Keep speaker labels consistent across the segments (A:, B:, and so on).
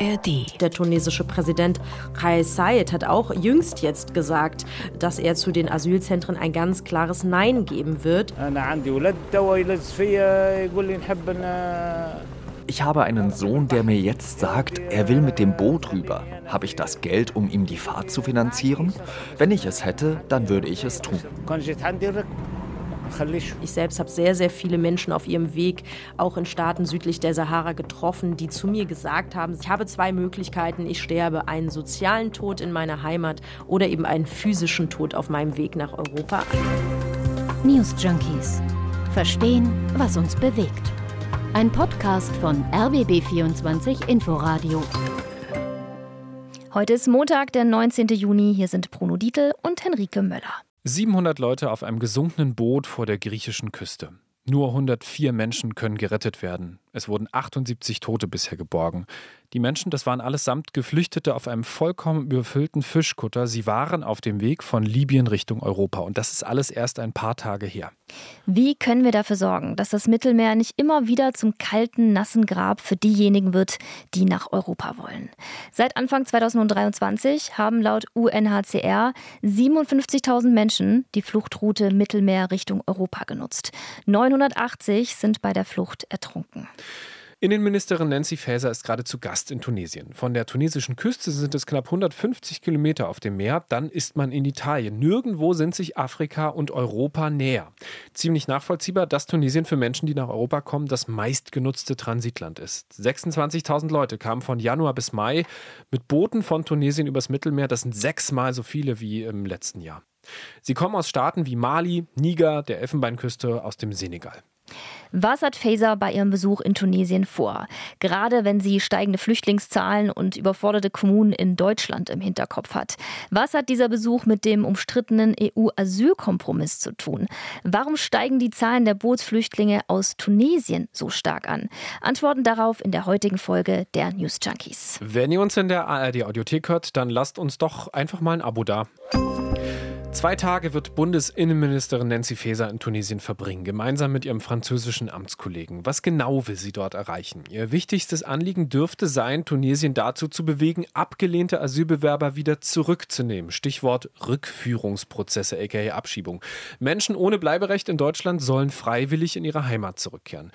A: ARD.
B: Der tunesische Präsident Kais Saied hat auch jüngst jetzt gesagt, dass er zu den Asylzentren ein ganz klares Nein geben wird.
C: Ich habe einen Sohn, der mir jetzt sagt, er will mit dem Boot rüber. Habe ich das Geld, um ihm die Fahrt zu finanzieren? Wenn ich es hätte, dann würde ich es tun.
B: Ich selbst habe sehr, sehr viele Menschen auf ihrem Weg, auch in Staaten südlich der Sahara, getroffen, die zu mir gesagt haben, ich habe zwei Möglichkeiten, ich sterbe einen sozialen Tod in meiner Heimat oder eben einen physischen Tod auf meinem Weg nach Europa.
A: News Junkies. Verstehen, was uns bewegt. Ein Podcast von RBB24 Inforadio.
D: Heute ist Montag, der 19. Juni. Hier sind Bruno Dietl und Henrike Möller.
E: 700 Leute auf einem gesunkenen Boot vor der griechischen Küste. Nur 104 Menschen können gerettet werden. Es wurden 78 Tote bisher geborgen. Die Menschen, das waren allesamt Geflüchtete auf einem vollkommen überfüllten Fischkutter. Sie waren auf dem Weg von Libyen Richtung Europa. Und das ist alles erst ein paar Tage her.
D: Wie können wir dafür sorgen, dass das Mittelmeer nicht immer wieder zum kalten, nassen Grab für diejenigen wird, die nach Europa wollen? Seit Anfang 2023 haben laut UNHCR 57.000 Menschen die Fluchtroute Mittelmeer Richtung Europa genutzt. 980 sind bei der Flucht ertrunken.
E: Innenministerin Nancy Faeser ist gerade zu Gast in Tunesien. Von der tunesischen Küste sind es knapp 150 Kilometer auf dem Meer. Dann ist man in Italien. Nirgendwo sind sich Afrika und Europa näher. Ziemlich nachvollziehbar, dass Tunesien für Menschen, die nach Europa kommen, das meistgenutzte Transitland ist. 26.000 Leute kamen von Januar bis Mai mit Booten von Tunesien übers Mittelmeer. Das sind sechsmal so viele wie im letzten Jahr. Sie kommen aus Staaten wie Mali, Niger, der Elfenbeinküste, aus dem Senegal.
D: Was hat Faeser bei ihrem Besuch in Tunesien vor? Gerade wenn sie steigende Flüchtlingszahlen und überforderte Kommunen in Deutschland im Hinterkopf hat. Was hat dieser Besuch mit dem umstrittenen EU-Asylkompromiss zu tun? Warum steigen die Zahlen der Bootsflüchtlinge aus Tunesien so stark an? Antworten darauf in der heutigen Folge der News Junkies.
E: Wenn ihr uns in der ARD Audiothek hört, dann lasst uns doch einfach mal ein Abo da. Zwei Tage wird Bundesinnenministerin Nancy Faeser in Tunesien verbringen, gemeinsam mit ihrem französischen Amtskollegen. Was genau will sie dort erreichen? Ihr wichtigstes Anliegen dürfte sein, Tunesien dazu zu bewegen, abgelehnte Asylbewerber wieder zurückzunehmen. Stichwort Rückführungsprozesse, aka Abschiebung. Menschen ohne Bleiberecht in Deutschland sollen freiwillig in ihre Heimat zurückkehren.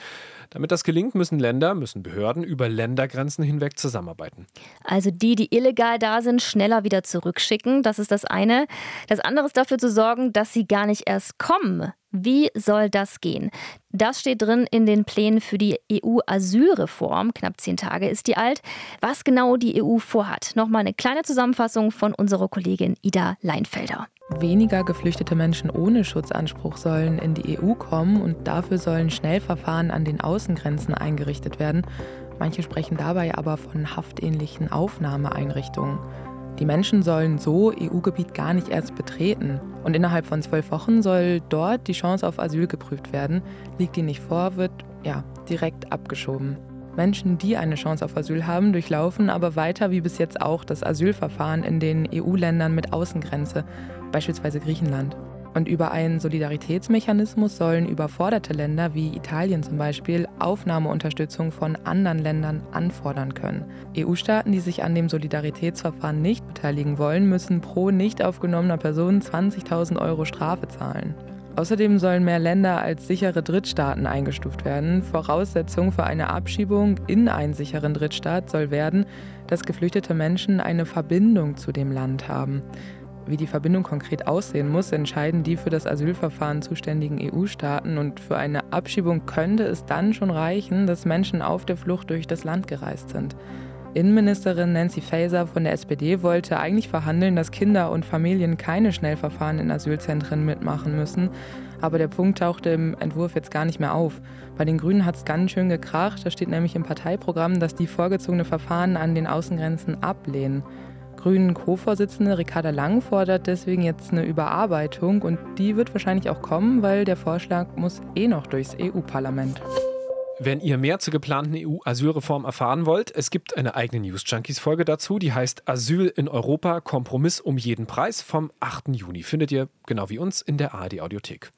E: Damit das gelingt, müssen Länder, müssen Behörden über Ländergrenzen hinweg zusammenarbeiten.
D: Also die, die illegal da sind, schneller wieder zurückschicken, das ist das eine. Das andere ist dafür zu sorgen, dass sie gar nicht erst kommen. Wie soll das gehen? Das steht drin in den Plänen für die EU-Asylreform. Knapp zehn Tage ist die alt. Was genau die EU vorhat. Nochmal eine kleine Zusammenfassung von unserer Kollegin Ida Leinfelder.
F: Weniger geflüchtete Menschen ohne Schutzanspruch sollen in die EU kommen und dafür sollen Schnellverfahren an den Außengrenzen eingerichtet werden. Manche sprechen dabei aber von haftähnlichen Aufnahmeeinrichtungen. Die Menschen sollen so EU-Gebiet gar nicht erst betreten. Und innerhalb von zwölf Wochen soll dort die Chance auf Asyl geprüft werden. Liegt die nicht vor, wird ja direkt abgeschoben. Menschen, die eine Chance auf Asyl haben, durchlaufen aber weiter wie bis jetzt auch das Asylverfahren in den EU-Ländern mit Außengrenze, beispielsweise Griechenland. Und über einen Solidaritätsmechanismus sollen überforderte Länder wie Italien zum Beispiel Aufnahmeunterstützung von anderen Ländern anfordern können. EU-Staaten, die sich an dem Solidaritätsverfahren nicht beteiligen wollen, müssen pro nicht aufgenommener Person 20.000 Euro Strafe zahlen. Außerdem sollen mehr Länder als sichere Drittstaaten eingestuft werden. Voraussetzung für eine Abschiebung in einen sicheren Drittstaat soll werden, dass geflüchtete Menschen eine Verbindung zu dem Land haben. Wie die Verbindung konkret aussehen muss, entscheiden die für das Asylverfahren zuständigen EU-Staaten und für eine Abschiebung könnte es dann schon reichen, dass Menschen auf der Flucht durch das Land gereist sind. Innenministerin Nancy Faeser von der SPD wollte eigentlich verhandeln, dass Kinder und Familien keine Schnellverfahren in Asylzentren mitmachen müssen. Aber der Punkt tauchte im Entwurf jetzt gar nicht mehr auf. Bei den Grünen hat es ganz schön gekracht. Da steht nämlich im Parteiprogramm, dass die vorgezogene Verfahren an den Außengrenzen ablehnen. Grünen Co-Vorsitzende Ricarda Lang fordert deswegen jetzt eine Überarbeitung und die wird wahrscheinlich auch kommen, weil der Vorschlag muss eh noch durchs EU-Parlament.
E: Wenn ihr mehr zur geplanten EU-Asylreform erfahren wollt, es gibt eine eigene News Junkies-Folge dazu, die heißt Asyl in Europa, Kompromiss um jeden Preis vom 8. Juni. Findet ihr genau wie uns in der ARD Audiothek.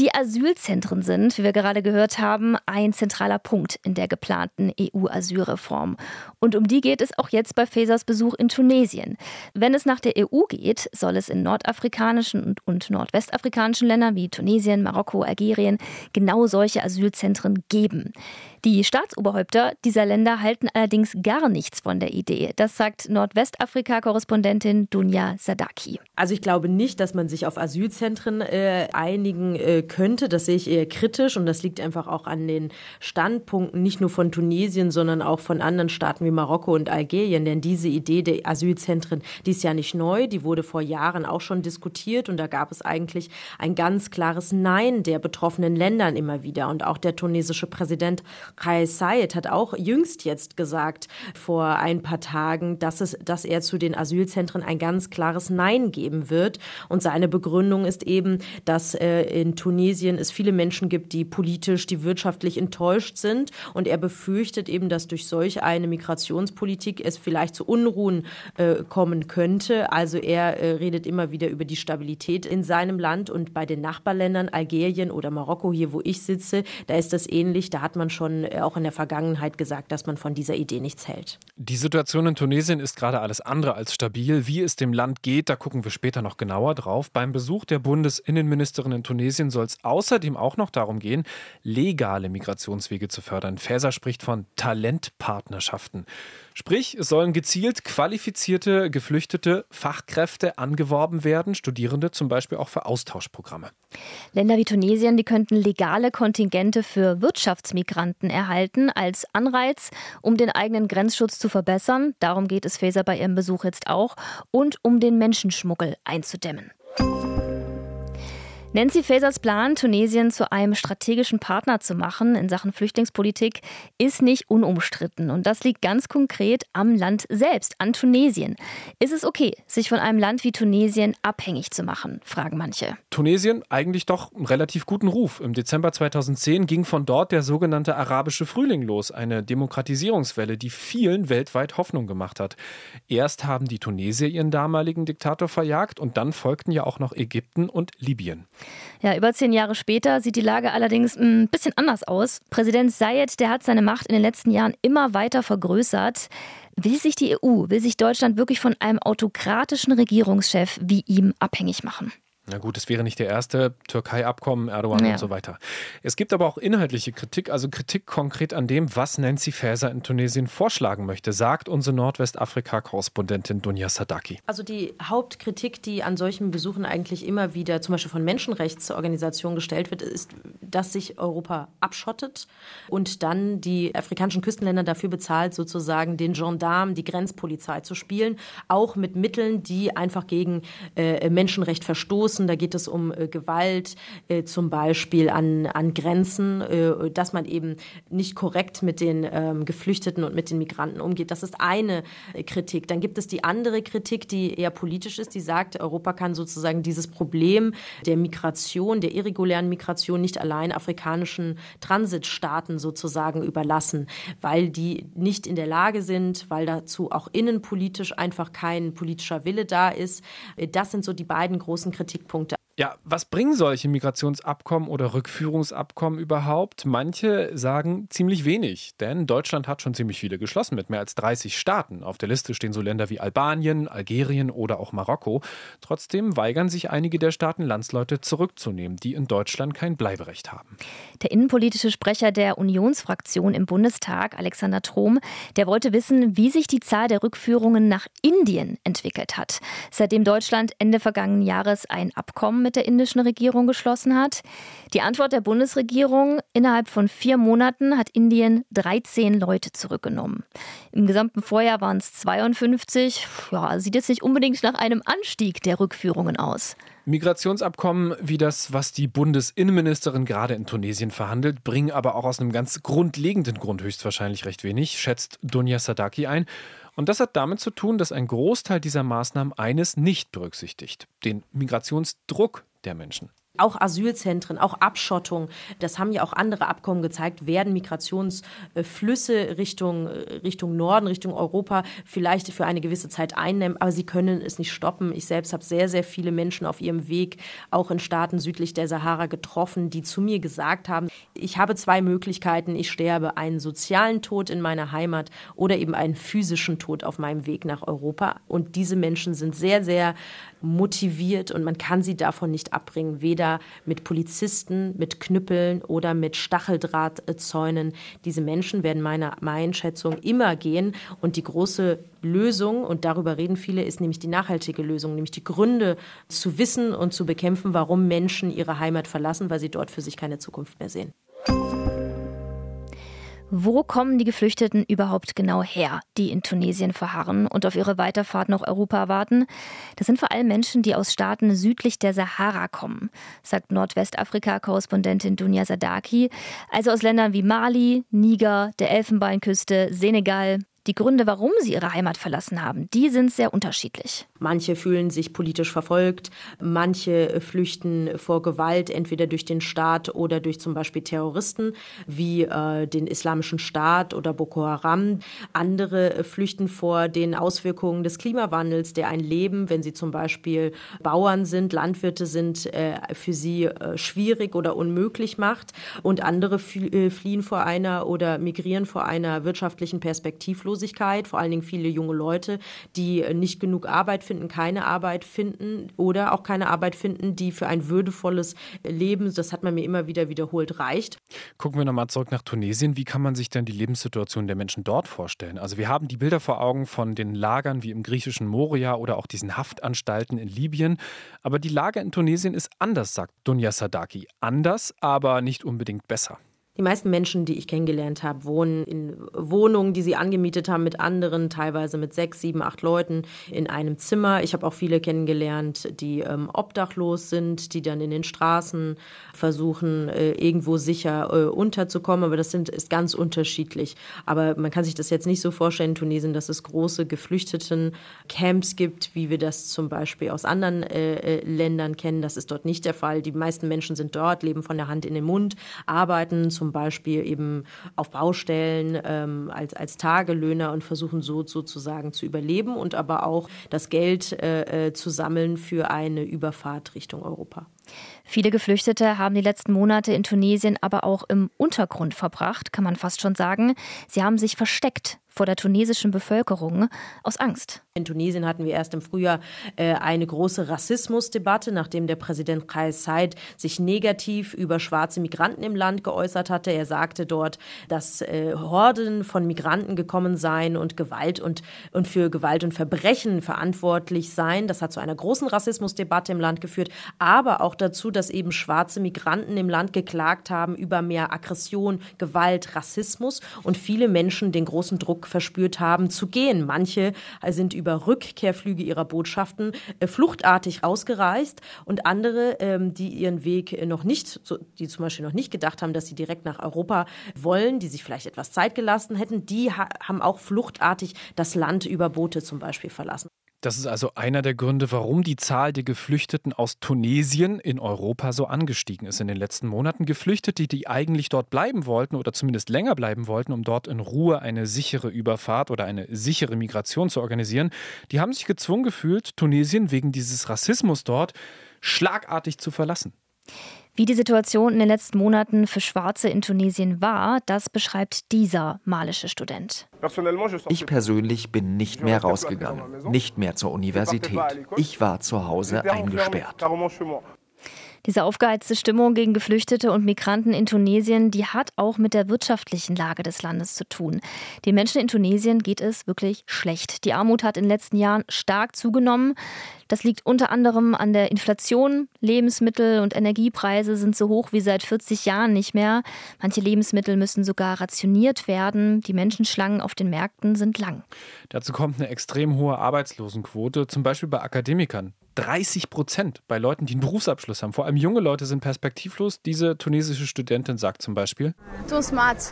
D: Die Asylzentren sind, wie wir gerade gehört haben, ein zentraler Punkt in der geplanten EU-Asylreform. Und um die geht es auch jetzt bei Fesers Besuch in Tunesien. Wenn es nach der EU geht, soll es in nordafrikanischen und nordwestafrikanischen Ländern wie Tunesien, Marokko, Algerien genau solche Asylzentren geben. Die Staatsoberhäupter dieser Länder halten allerdings gar nichts von der Idee. Das sagt Nordwestafrika-Korrespondentin Dunja Sadaki.
B: Also ich glaube nicht, dass man sich auf Asylzentren äh, einigen äh, könnte. Das sehe ich eher kritisch und das liegt einfach auch an den Standpunkten nicht nur von Tunesien, sondern auch von anderen Staaten wie Marokko und Algerien. Denn diese Idee der Asylzentren, die ist ja nicht neu, die wurde vor Jahren auch schon diskutiert und da gab es eigentlich ein ganz klares Nein der betroffenen Ländern immer wieder. Und auch der tunesische Präsident Kais Sayed hat auch jüngst jetzt gesagt, vor ein paar Tagen, dass, es, dass er zu den Asylzentren ein ganz klares Nein geben wird. Und seine Begründung ist eben, dass äh, in Tunesien es viele Menschen gibt, die politisch, die wirtschaftlich enttäuscht sind. Und er befürchtet eben, dass durch solch eine Migrationspolitik es vielleicht zu Unruhen äh, kommen könnte. Also er äh, redet immer wieder über die Stabilität in seinem Land und bei den Nachbarländern Algerien oder Marokko, hier wo ich sitze, da ist das ähnlich. Da hat man schon äh, auch in der Vergangenheit gesagt, dass man von dieser Idee nichts hält.
E: Die Situation in Tunesien ist gerade alles andere als stabil. Wie es dem Land geht, da gucken wir später noch genauer drauf. Beim Besuch der Bundesinnenministerin in Tunesien soll es außerdem auch noch darum gehen, legale Migrationswege zu fördern. Faeser spricht von Talentpartnerschaften. Sprich, es sollen gezielt qualifizierte, geflüchtete Fachkräfte angeworben werden, Studierende zum Beispiel auch für Austauschprogramme.
D: Länder wie Tunesien, die könnten legale Kontingente für Wirtschaftsmigranten erhalten, als Anreiz, um den eigenen Grenzschutz zu verbessern. Darum geht es Faeser bei ihrem Besuch jetzt auch. Und um den Menschenschmuggel einzudämmen. Nancy Fasers Plan, Tunesien zu einem strategischen Partner zu machen in Sachen Flüchtlingspolitik, ist nicht unumstritten. Und das liegt ganz konkret am Land selbst, an Tunesien. Ist es okay, sich von einem Land wie Tunesien abhängig zu machen, fragen manche.
E: Tunesien eigentlich doch einen relativ guten Ruf. Im Dezember 2010 ging von dort der sogenannte arabische Frühling los, eine Demokratisierungswelle, die vielen weltweit Hoffnung gemacht hat. Erst haben die Tunesier ihren damaligen Diktator verjagt und dann folgten ja auch noch Ägypten und Libyen.
D: Ja, über zehn Jahre später sieht die Lage allerdings ein bisschen anders aus. Präsident Sayed, der hat seine Macht in den letzten Jahren immer weiter vergrößert. Will sich die EU, will sich Deutschland wirklich von einem autokratischen Regierungschef wie ihm abhängig machen?
E: Na gut, es wäre nicht der erste Türkei-Abkommen, Erdogan ja. und so weiter. Es gibt aber auch inhaltliche Kritik, also Kritik konkret an dem, was Nancy Faeser in Tunesien vorschlagen möchte, sagt unsere Nordwestafrika-Korrespondentin Dunja Sadaki.
B: Also die Hauptkritik, die an solchen Besuchen eigentlich immer wieder zum Beispiel von Menschenrechtsorganisationen gestellt wird, ist, dass sich Europa abschottet und dann die afrikanischen Küstenländer dafür bezahlt, sozusagen den Gendarmen, die Grenzpolizei zu spielen, auch mit Mitteln, die einfach gegen äh, Menschenrecht verstoßen Ressourcen, da geht es um äh, Gewalt, äh, zum Beispiel an, an Grenzen, äh, dass man eben nicht korrekt mit den ähm, Geflüchteten und mit den Migranten umgeht. Das ist eine äh, Kritik. Dann gibt es die andere Kritik, die eher politisch ist, die sagt, Europa kann sozusagen dieses Problem der Migration, der irregulären Migration nicht allein afrikanischen Transitstaaten sozusagen überlassen, weil die nicht in der Lage sind, weil dazu auch innenpolitisch einfach kein politischer Wille da ist. Äh, das sind so die beiden großen Kritikpunkte Kritikpunkte.
E: Ja, was bringen solche Migrationsabkommen oder Rückführungsabkommen überhaupt? Manche sagen ziemlich wenig, denn Deutschland hat schon ziemlich viele geschlossen mit mehr als 30 Staaten. Auf der Liste stehen so Länder wie Albanien, Algerien oder auch Marokko. Trotzdem weigern sich einige der Staaten, Landsleute zurückzunehmen, die in Deutschland kein Bleiberecht haben.
D: Der innenpolitische Sprecher der Unionsfraktion im Bundestag, Alexander Trom, der wollte wissen, wie sich die Zahl der Rückführungen nach Indien entwickelt hat, seitdem Deutschland Ende vergangenen Jahres ein Abkommen mit der indischen Regierung geschlossen hat. Die Antwort der Bundesregierung, innerhalb von vier Monaten hat Indien 13 Leute zurückgenommen. Im gesamten Vorjahr waren es 52. Ja, sieht jetzt nicht unbedingt nach einem Anstieg der Rückführungen aus.
E: Migrationsabkommen wie das, was die Bundesinnenministerin gerade in Tunesien verhandelt, bringen aber auch aus einem ganz grundlegenden Grund höchstwahrscheinlich recht wenig, schätzt Dunja Sadaki ein. Und das hat damit zu tun, dass ein Großteil dieser Maßnahmen eines nicht berücksichtigt, den Migrationsdruck der Menschen.
B: Auch Asylzentren, auch Abschottung, das haben ja auch andere Abkommen gezeigt, werden Migrationsflüsse Richtung, Richtung Norden, Richtung Europa vielleicht für eine gewisse Zeit einnehmen, aber sie können es nicht stoppen. Ich selbst habe sehr, sehr viele Menschen auf ihrem Weg, auch in Staaten südlich der Sahara, getroffen, die zu mir gesagt haben, ich habe zwei Möglichkeiten, ich sterbe einen sozialen Tod in meiner Heimat oder eben einen physischen Tod auf meinem Weg nach Europa. Und diese Menschen sind sehr, sehr motiviert und man kann sie davon nicht abbringen, weder mit Polizisten, mit Knüppeln oder mit Stacheldrahtzäunen. Diese Menschen werden meiner Einschätzung immer gehen und die große Lösung, und darüber reden viele, ist nämlich die nachhaltige Lösung, nämlich die Gründe zu wissen und zu bekämpfen, warum Menschen ihre Heimat verlassen, weil sie dort für sich keine Zukunft mehr sehen.
D: Wo kommen die Geflüchteten überhaupt genau her, die in Tunesien verharren und auf ihre Weiterfahrt nach Europa warten? Das sind vor allem Menschen, die aus Staaten südlich der Sahara kommen, sagt Nordwestafrika-Korrespondentin Dunja Sadaki, also aus Ländern wie Mali, Niger, der Elfenbeinküste, Senegal, die Gründe, warum sie ihre Heimat verlassen haben, die sind sehr unterschiedlich.
B: Manche fühlen sich politisch verfolgt, manche flüchten vor Gewalt, entweder durch den Staat oder durch zum Beispiel Terroristen wie äh, den Islamischen Staat oder Boko Haram. Andere flüchten vor den Auswirkungen des Klimawandels, der ein Leben, wenn sie zum Beispiel Bauern sind, Landwirte sind, äh, für sie äh, schwierig oder unmöglich macht. Und andere äh, fliehen vor einer oder migrieren vor einer wirtschaftlichen Perspektivlosigkeit Arbeitslosigkeit, vor allen Dingen viele junge Leute, die äh, nicht genug Arbeit finden, keine Arbeit finden oder auch keine Arbeit finden, die für ein würdevolles Leben, das hat man mir immer wieder wiederholt, reicht.
E: Gucken wir nochmal zurück nach Tunesien. Wie kann man sich denn die Lebenssituation der Menschen dort vorstellen? Also wir haben die Bilder vor Augen von den Lagern wie im griechischen Moria oder auch diesen Haftanstalten in Libyen. Aber die Lage in Tunesien ist anders, sagt Dunja Sadaki. Anders, aber nicht unbedingt besser.
B: Die meisten Menschen, die ich kennengelernt habe, wohnen in Wohnungen, die sie angemietet haben mit anderen, teilweise mit sechs, sieben, acht Leuten in einem Zimmer. Ich habe auch viele kennengelernt, die ähm, obdachlos sind, die dann in den Straßen versuchen, äh, irgendwo sicher äh, unterzukommen. Aber das sind, ist ganz unterschiedlich. Aber man kann sich das jetzt nicht so vorstellen in Tunesien, dass es große geflüchteten Camps gibt, wie wir das zum Beispiel aus anderen äh, äh Ländern kennen. Das ist dort nicht der Fall. Die meisten Menschen sind dort, leben von der Hand in den Mund, arbeiten zum Beispiel eben auf Baustellen ähm, als, als Tagelöhner und versuchen so sozusagen zu überleben und aber auch das Geld äh, äh, zu sammeln für eine Überfahrt Richtung Europa.
D: Viele Geflüchtete haben die letzten Monate in Tunesien aber auch im Untergrund verbracht, kann man fast schon sagen. Sie haben sich versteckt vor der tunesischen Bevölkerung aus Angst.
B: In Tunesien hatten wir erst im Frühjahr äh, eine große Rassismusdebatte, nachdem der Präsident Kais Said sich negativ über schwarze Migranten im Land geäußert hatte. Er sagte dort, dass äh, Horden von Migranten gekommen seien und Gewalt und, und für Gewalt und Verbrechen verantwortlich seien. Das hat zu einer großen Rassismusdebatte im Land geführt, aber auch dazu, dass eben schwarze Migranten im Land geklagt haben über mehr Aggression, Gewalt, Rassismus und viele Menschen den großen Druck Druck verspürt haben, zu gehen. Manche sind über Rückkehrflüge ihrer Botschaften äh, fluchtartig ausgereist und andere, ähm, die ihren Weg noch nicht, die zum Beispiel noch nicht gedacht haben, dass sie direkt nach Europa wollen, die sich vielleicht etwas Zeit gelassen hätten, die haben auch fluchtartig das Land über Boote zum Beispiel verlassen.
E: Das ist also einer der Gründe, warum die Zahl der Geflüchteten aus Tunesien in Europa so angestiegen ist in den letzten Monaten. Geflüchtete, die eigentlich dort bleiben wollten oder zumindest länger bleiben wollten, um dort in Ruhe eine sichere Überfahrt oder eine sichere Migration zu organisieren, die haben sich gezwungen gefühlt, Tunesien wegen dieses Rassismus dort schlagartig zu verlassen.
D: Wie die Situation in den letzten Monaten für Schwarze in Tunesien war, das beschreibt dieser malische Student.
C: Ich persönlich bin nicht mehr rausgegangen, nicht mehr zur Universität. Ich war zu Hause eingesperrt.
D: Diese aufgeheizte Stimmung gegen Geflüchtete und Migranten in Tunesien, die hat auch mit der wirtschaftlichen Lage des Landes zu tun. Den Menschen in Tunesien geht es wirklich schlecht. Die Armut hat in den letzten Jahren stark zugenommen. Das liegt unter anderem an der Inflation. Lebensmittel und Energiepreise sind so hoch wie seit 40 Jahren nicht mehr. Manche Lebensmittel müssen sogar rationiert werden. Die Menschenschlangen auf den Märkten sind lang.
E: Dazu kommt eine extrem hohe Arbeitslosenquote, zum Beispiel bei Akademikern. 30 Prozent bei Leuten, die einen Berufsabschluss haben. Vor allem junge Leute sind perspektivlos. Diese tunesische Studentin sagt zum Beispiel: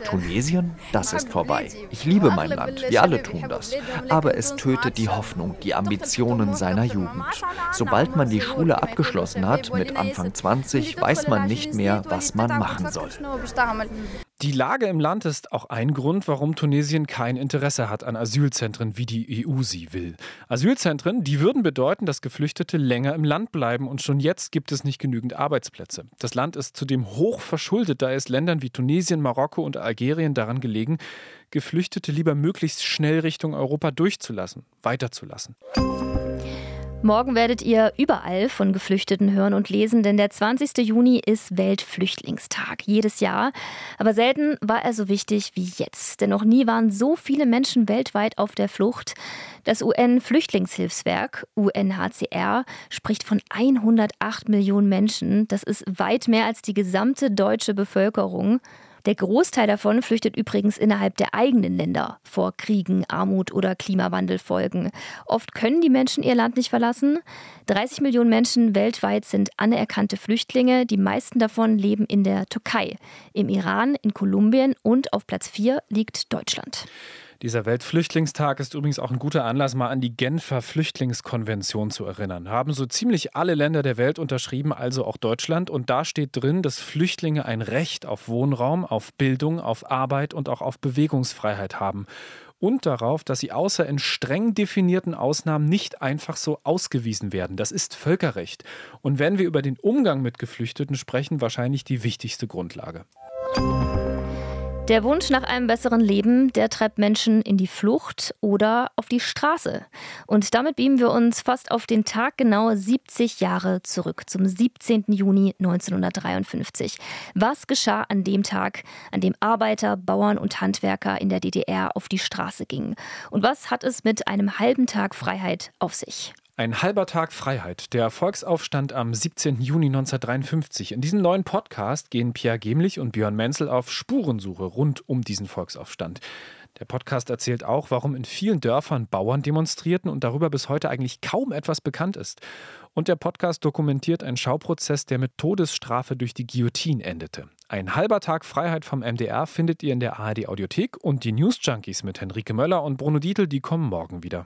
C: Tunesien, das ist vorbei. Ich liebe mein Land, wir alle tun das. Aber es tötet die Hoffnung, die Ambitionen seiner Jugend. Sobald man die Schule abgeschlossen hat, mit Anfang 20, weiß man nicht mehr, was man machen soll.
E: Die Lage im Land ist auch ein Grund, warum Tunesien kein Interesse hat an Asylzentren, wie die EU sie will. Asylzentren, die würden bedeuten, dass Geflüchtete länger im Land bleiben und schon jetzt gibt es nicht genügend Arbeitsplätze. Das Land ist zudem hoch verschuldet, da es Ländern wie Tunesien, Marokko und Algerien daran gelegen, Geflüchtete lieber möglichst schnell Richtung Europa durchzulassen, weiterzulassen.
D: Morgen werdet ihr überall von Geflüchteten hören und lesen, denn der 20. Juni ist Weltflüchtlingstag, jedes Jahr. Aber selten war er so wichtig wie jetzt, denn noch nie waren so viele Menschen weltweit auf der Flucht. Das UN-Flüchtlingshilfswerk UNHCR spricht von 108 Millionen Menschen. Das ist weit mehr als die gesamte deutsche Bevölkerung. Der Großteil davon flüchtet übrigens innerhalb der eigenen Länder vor Kriegen, Armut oder Klimawandelfolgen. Oft können die Menschen ihr Land nicht verlassen. 30 Millionen Menschen weltweit sind anerkannte Flüchtlinge. Die meisten davon leben in der Türkei, im Iran, in Kolumbien und auf Platz 4 liegt Deutschland.
E: Dieser Weltflüchtlingstag ist übrigens auch ein guter Anlass, mal an die Genfer Flüchtlingskonvention zu erinnern. Haben so ziemlich alle Länder der Welt unterschrieben, also auch Deutschland. Und da steht drin, dass Flüchtlinge ein Recht auf Wohnraum, auf Bildung, auf Arbeit und auch auf Bewegungsfreiheit haben. Und darauf, dass sie außer in streng definierten Ausnahmen nicht einfach so ausgewiesen werden. Das ist Völkerrecht. Und wenn wir über den Umgang mit Geflüchteten sprechen, wahrscheinlich die wichtigste Grundlage.
D: Der Wunsch nach einem besseren Leben, der treibt Menschen in die Flucht oder auf die Straße. Und damit beamen wir uns fast auf den Tag genau 70 Jahre zurück, zum 17. Juni 1953. Was geschah an dem Tag, an dem Arbeiter, Bauern und Handwerker in der DDR auf die Straße gingen? Und was hat es mit einem halben Tag Freiheit auf sich?
E: Ein halber Tag Freiheit, der Volksaufstand am 17. Juni 1953. In diesem neuen Podcast gehen Pierre Gemlich und Björn Menzel auf Spurensuche rund um diesen Volksaufstand. Der Podcast erzählt auch, warum in vielen Dörfern Bauern demonstrierten und darüber bis heute eigentlich kaum etwas bekannt ist. Und der Podcast dokumentiert einen Schauprozess, der mit Todesstrafe durch die Guillotine endete. Ein halber Tag Freiheit vom MDR findet ihr in der ARD Audiothek und die News Junkies mit Henrike Möller und Bruno Dietl, die kommen morgen wieder.